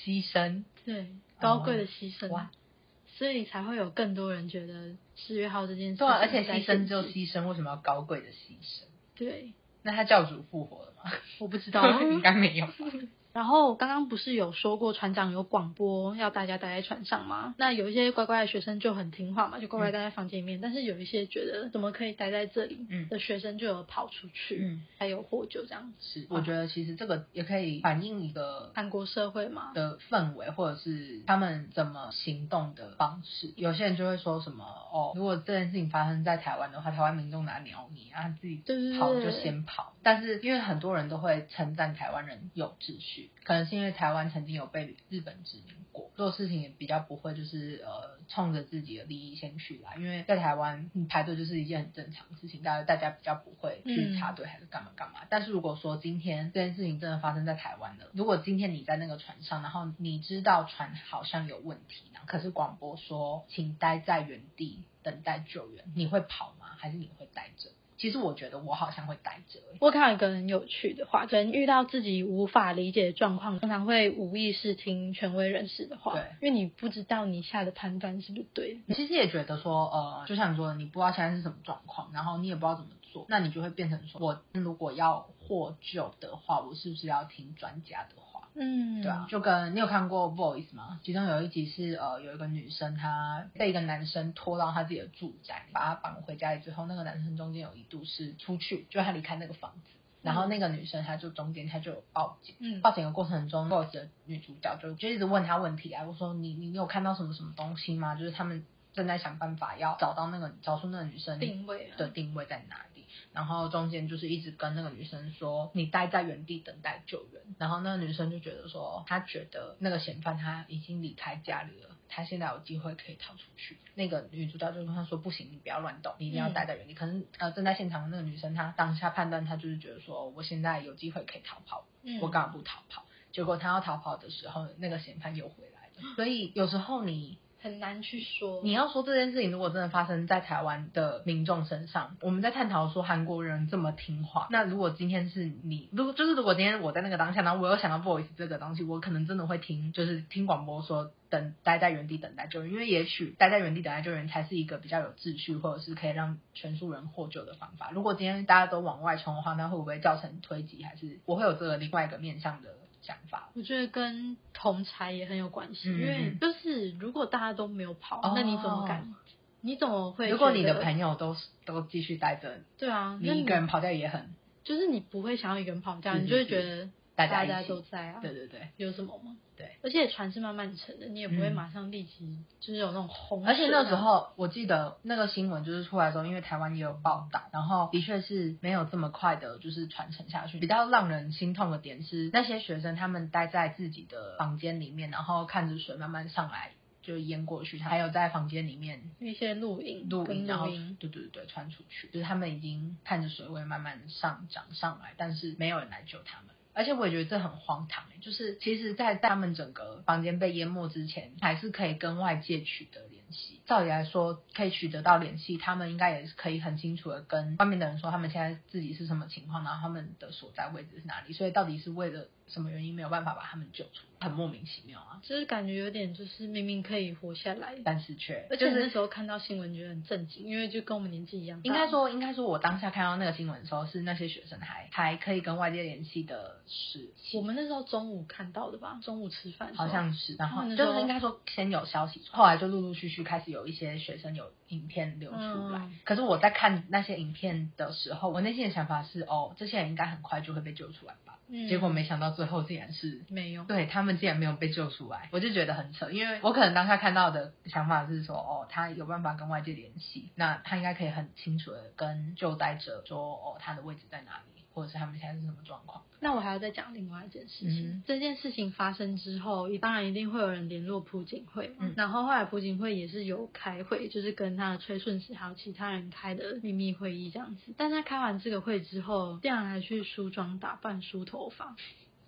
牺牲，对，高贵的牺牲，哇所以才会有更多人觉得四月号这件事情对啊，而且牺牲只有牺牲，为什么要高贵的牺牲？对，那他教主复活了吗？我不知道，应该没有吧。然后刚刚不是有说过船长有广播要大家待在船上吗？那有一些乖乖的学生就很听话嘛，就乖乖待在房间里面。但是有一些觉得怎么可以待在这里嗯的学生就有跑出去，嗯，还有获救这样子。是，我觉得其实这个也可以反映一个韩国社会嘛，的氛围，或者是他们怎么行动的方式。有些人就会说什么哦，如果这件事情发生在台湾的话，台湾民众哪鸟你啊，自己跑就先跑。但是因为很多人都会称赞台湾人有秩序，可能是因为台湾曾经有被日本殖民过，做事情也比较不会就是呃冲着自己的利益先去啦。因为在台湾，你排队就是一件很正常的事情，大家大家比较不会去插队还是干嘛干嘛。但是如果说今天这件事情真的发生在台湾了，如果今天你在那个船上，然后你知道船好像有问题，然后可是广播说请待在原地等待救援，你会跑吗？还是你会待着？其实我觉得我好像会待着、欸我看到一个很有趣的话，可能遇到自己无法理解的状况，通常会无意识听权威人士的话，对因为你不知道你下的判断是不是对。你其实也觉得说，呃，就像你说的，你不知道现在是什么状况，然后你也不知道怎么。做，那你就会变成说，我如果要获救的话，我是不是要听专家的话？嗯，对啊，就跟你有看过《Boys》吗？其中有一集是呃，有一个女生她被一个男生拖到她自己的住宅，把她绑回家里之后，那个男生中间有一度是出去，就他离开那个房子，然后那个女生她就中间她就有报警，嗯报警的过程中，Boys 的女主角就就一直问她问题啊，我说你你你有看到什么什么东西吗？就是他们正在想办法要找到那个找出那个女生定位啊的定位在哪里。然后中间就是一直跟那个女生说，你待在原地等待救援。然后那个女生就觉得说，她觉得那个嫌犯他已经离开家里了，她现在有机会可以逃出去。那个女主角就跟她说，不行，你不要乱动，你一定要待在原地。可能呃正在现场的那个女生，她当下判断，她就是觉得说，我现在有机会可以逃跑，嗯我干嘛不逃跑？结果她要逃跑的时候，那个嫌犯又回来了。所以有时候你很难去说。你要说这件事情，如果真的发生在台湾的民众身上，我们在探讨说韩国人这么听话，那如果今天是你，如果就是如果今天我在那个当下，然后我有想到 voice 这个东西，我可能真的会听，就是听广播说等待在原地等待救援，因为也许待在原地等待救援才是一个比较有秩序，或者是可以让全数人获救的方法。如果今天大家都往外冲的话，那会不会造成推挤？还是我会有这个另外一个面向的想法？我觉得跟同才也很有关系，嗯因为就是如果大家都没有跑，哦那你怎么敢？你怎么会？如果你的朋友都都继续待着，对啊，你一个人跑掉也很就是你不会想要一个人跑掉，是你就会觉得大家家都在啊，对对对有什么吗？对。而且船是慢慢沉的，你也不会嗯马上立即就是有那种洪水啊，而且那时候我记得那个新闻就是出来的时候，因为台湾也有报道，然后的确是没有这么快的，就是传承下去。比较让人心痛的点是，那些学生他们待在自己的房间里面，然后看着水慢慢上来就淹过去，还有在房间里面一些录影、录影，然后对对对传出去，就是他们已经看着水位慢慢上涨上来，但是没有人来救他们。而且我也觉得这很荒唐、就是其实，在他们整个房间被淹没之前，还是可以跟外界取得联系。照理来说，可以取得到联系，他们应该也是可以很清楚的跟外面的人说他们现在自己是什么情况，然后他们的所在位置是哪里。所以到底是为了什么原因没有办法把他们救出，很莫名其妙啊！就是感觉有点就是明明可以活下来，但是却而且就是那时候看到新闻觉得很震惊，因为就跟我们年纪一样，应该说，应该说，我当下看到那个新闻的时候，是那些学生还还可以跟外界联系的时期我们那时候中午看到的吧，中午吃饭好像是，然后就是应该说先有消息，后来就陆陆续续开始有一些学生有影片流出来。嗯可是我在看那些影片的时候，我内心的想法是，哦，这些人应该很快就会被救出来吧。嗯结果没想到最后竟然是。没有，对他们竟然没有被救出来，我就觉得很扯，因为我可能当下看到的想法是说，哦，他有办法跟外界联系，那他应该可以很清楚的跟救灾者说，哦，他的位置在哪里，或者是他们现在是什么状况。那我还要再讲另外一件事情。嗯这件事情发生之后，当然一定会有人联络朴槿惠。嗯然后后来朴槿惠也是有开会，就是跟他的崔顺实还有其他人开的秘密会议这样子。但他开完这个会之后，竟然还去梳妆打扮、梳头发。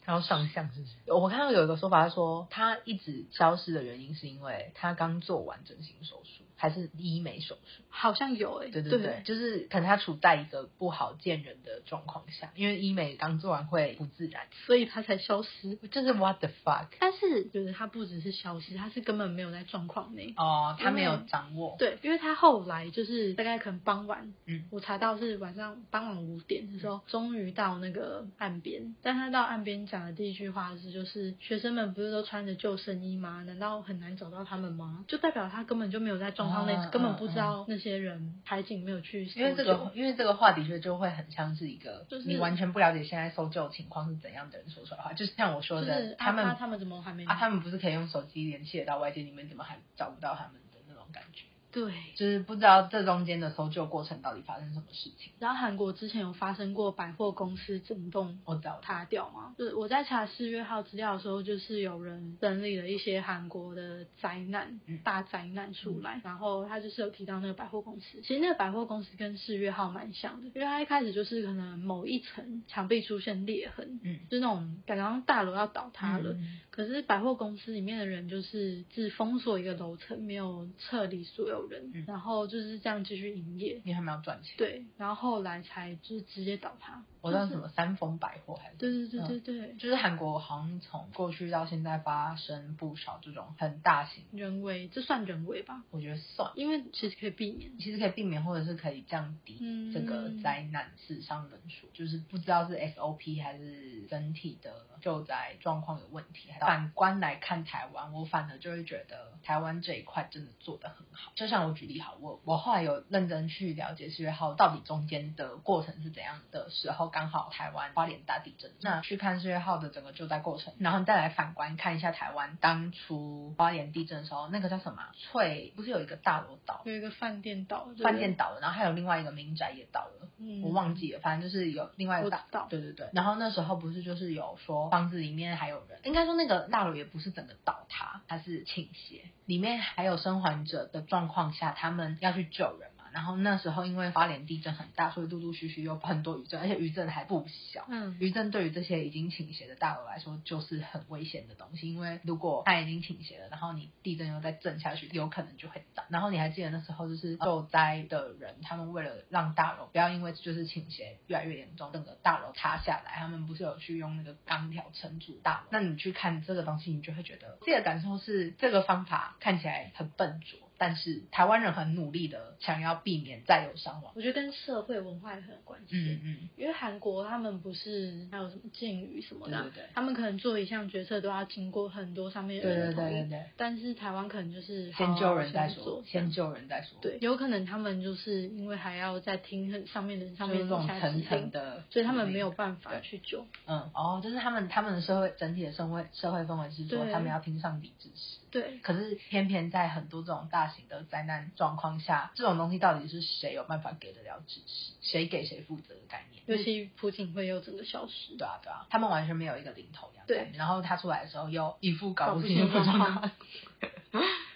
然后上相是不是？我看到有一个说法是说，他一直消失的原因是因为他刚做完整形手术，还是医美手术？好像有诶、对对对，就是可能他处在一个不好见人的状况下，因为医美刚做完会不自然，所以他才消失。就是 what the fuck 但是就是他不只是消失，他是根本没有在状况内。哦，他没有掌握，对，因为他后来就是大概可能傍晚，嗯，我查到是晚上傍晚五点的时候，终于到那个岸边。但他到岸边讲的第一句话是，就是学生们不是都穿着救生衣吗？难道很难找到他们吗？就代表他根本就没有在状况内，嗯根本不知道那些人海景没有去。因为这个，因为这个话的确就会很像是一个，就是你完全不了解现在搜救情况是怎样的人说出来的话，就是像我说的，就是他们啊他们怎么还没啊，他们不是可以用手机联系得到外界，你们怎么还找不到他们的那种感觉？对。就是不知道这中间的搜救过程到底发生什么事情。然后韩国之前有发生过百货公司整栋我知道，塌掉吗？就是我在查四月号资料的时候，就是有人整理了一些韩国的灾难、嗯大灾难出来，然后他就是有提到那个百货公司。其实那个百货公司跟四月号蛮像的，因为它一开始就是可能某一层墙壁出现裂痕，嗯，就那种感觉像大楼要倒塌了。嗯可是百货公司里面的人就是只封锁一个楼层，没有撤离所有人，嗯然后就是这样继续营业。你还没有赚钱。对，然后后来才就是直接倒塌。我知道什么三丰百货还是对对对嗯对对，就是韩国好像从过去到现在发生不少这种很大型，人为这算人为吧？我觉得算，因为其实可以避免。其实可以避免或者是可以降低嗯这个灾难死伤人数，就是不知道是 SOP 还是整体的救灾状况有问题。反观来看台湾，我反而就会觉得台湾这一块真的做得很好。就像我举例好，我我后来有认真去了解四月号到底中间的过程是怎样的时候，刚好台湾花莲大地震，那去看四月号的整个救灾过程，然后再来反观看一下台湾当初花莲地震的时候，那个叫什么啊翠，不是有一个大楼倒有一个饭店倒饭店，倒了，然后还有另外一个民宅也倒了，嗯我忘记了，反正就是有另外一个大我知道对对对。然后那时候不是就是有说房子里面还有人，应该说那个大楼也不是整个倒塌，它是倾斜，里面还有生还者的状况下，他们要去救人嘛。然后那时候因为花莲地震很大，所以陆陆续续有很多余震，而且余震还不小。嗯，余震对于这些已经倾斜的大楼来说，就是很危险的东西，因为如果它已经倾斜了，然后你地震又再震下去，有可能就会倒。然后你还记得那时候就是受灾的人，他们为了让大楼不要因为就是倾斜越来越严重，整个大楼塌下来，他们不是有去用那个钢条撑住大楼？那你去看这个东西，你就会觉得自己的感受是这个方法看起来很笨拙。但是台湾人很努力的想要避免再有伤亡。我觉得跟社会文化也很有关系。嗯嗯，因为韩国他们不是还有什么禁语什么的，对对对他们可能做一项决策都要经过很多上面的人同意。对对对，但是台湾可能就是先救人再说，先救人再说。对，有可能他们就是因为还要再听很上面的人上面这种层层的，所以他们没有办法去救。嗯，哦，就是他们他们的社会整体的社会社会氛围是说他们要听上帝指示，对，可是偏偏在很多这种大型的灾难状况下，这种东西到底是谁有办法给得了指示，谁给谁负责的概念？尤其朴槿惠又整个消失。对啊对啊，他们完全没有一个领头羊，对，然后他出来的时候又一副搞不清楚状况，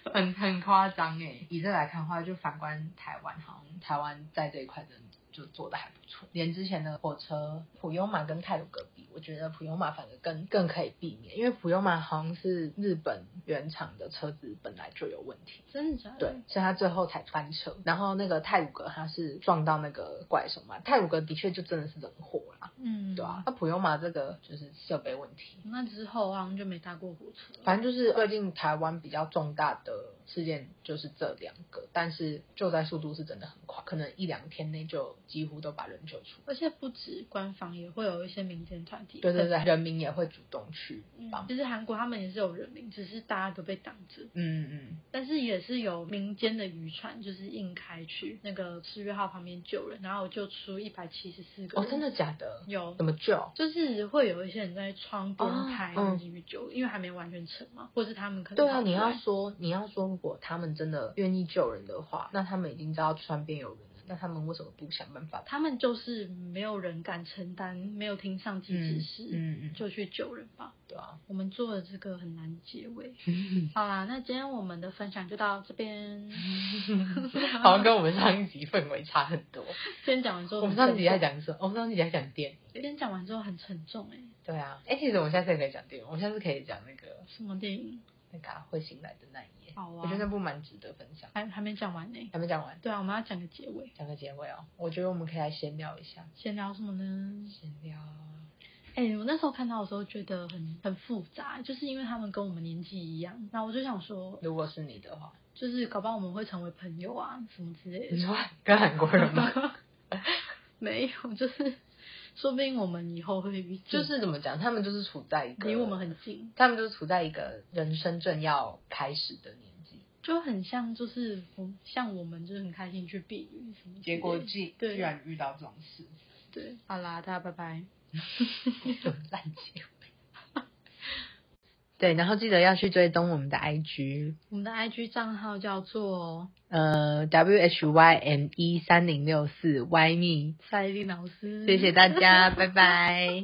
很很夸张哎。以这来看的话，就反观台湾，好像台湾在这一块真的就做的还不错，连之前的火车普悠玛跟泰鲁格比，我觉得普悠玛反而更更可以避免，因为普悠玛好像是日本原厂的车子本来就有问题。真的假的？对，所以他最后才翻车。然后那个泰鲁格他是撞到那个怪兽嘛，泰鲁格的确就真的是人祸啦，嗯，对啊。那普悠玛这个就是设备问题，那之后好像就没搭过火车。反正就是最近台湾比较重大的事件就是这两个，但是救灾速度是真的很快，可能一两天内就几乎都把人救出。而且不止官方，也会有一些民间团体。对对对，人民也会主动去帮嗯，。其实韩国他们也是有人民，只是大家都被挡着。嗯嗯，但是也是有民间的渔船，就是硬开去那个赤月号旁边救人，然后救出一百七十四个哦，真的假的？有怎么救？就是会有一些人在窗边哦拍嗯继续救，因为还没完全成嘛，或是他们可能对啊，你要说你要说，如果他们真的愿意救人的话，那他们已经知道川边有人了，那他们为什么不想办法？他们就是没有人敢承担，没有听上级指示，嗯嗯，就去救人吧。对啊，我们做的这个很难结尾。好啦，那今天我们的分享就到这边。好像跟我们上一集氛围差很多。今天讲完之后，我们上一集在，讲什么？我们上一集在讲电影。今天讲完之后很沉重哎、对啊，哎，其实我们下次也可以讲电影，我们下次可以讲那个什么电影？那个啊会醒来的那一夜。好啊我觉得那部蛮值得分享。还还没讲完呢、还没讲完，对啊，我们要讲个结尾。讲个结尾哦。我觉得我们可以来闲聊一下，闲聊什么呢？闲聊。哎、我那时候看到的时候觉得很很复杂，就是因为他们跟我们年纪一样，那我就想说，如果是你的话，就是搞不好我们会成为朋友啊，什么之类的。你说跟韩国人吗？没有，就是说不定我们以后会遇见，就是怎么讲，他们就是处在一个离我们很近，他们就是处在一个人生正要开始的年纪，就很像，就是像我们就是很开心去避雨结果居对。居然遇到这种事，对，好啦，大家拜拜。就烂结尾。对，然后记得要去追踪我们的 IG，我们的 IG 账号叫做呃，W H Y M E 三零六四 Y me，赛丽老师，谢谢大家，拜拜。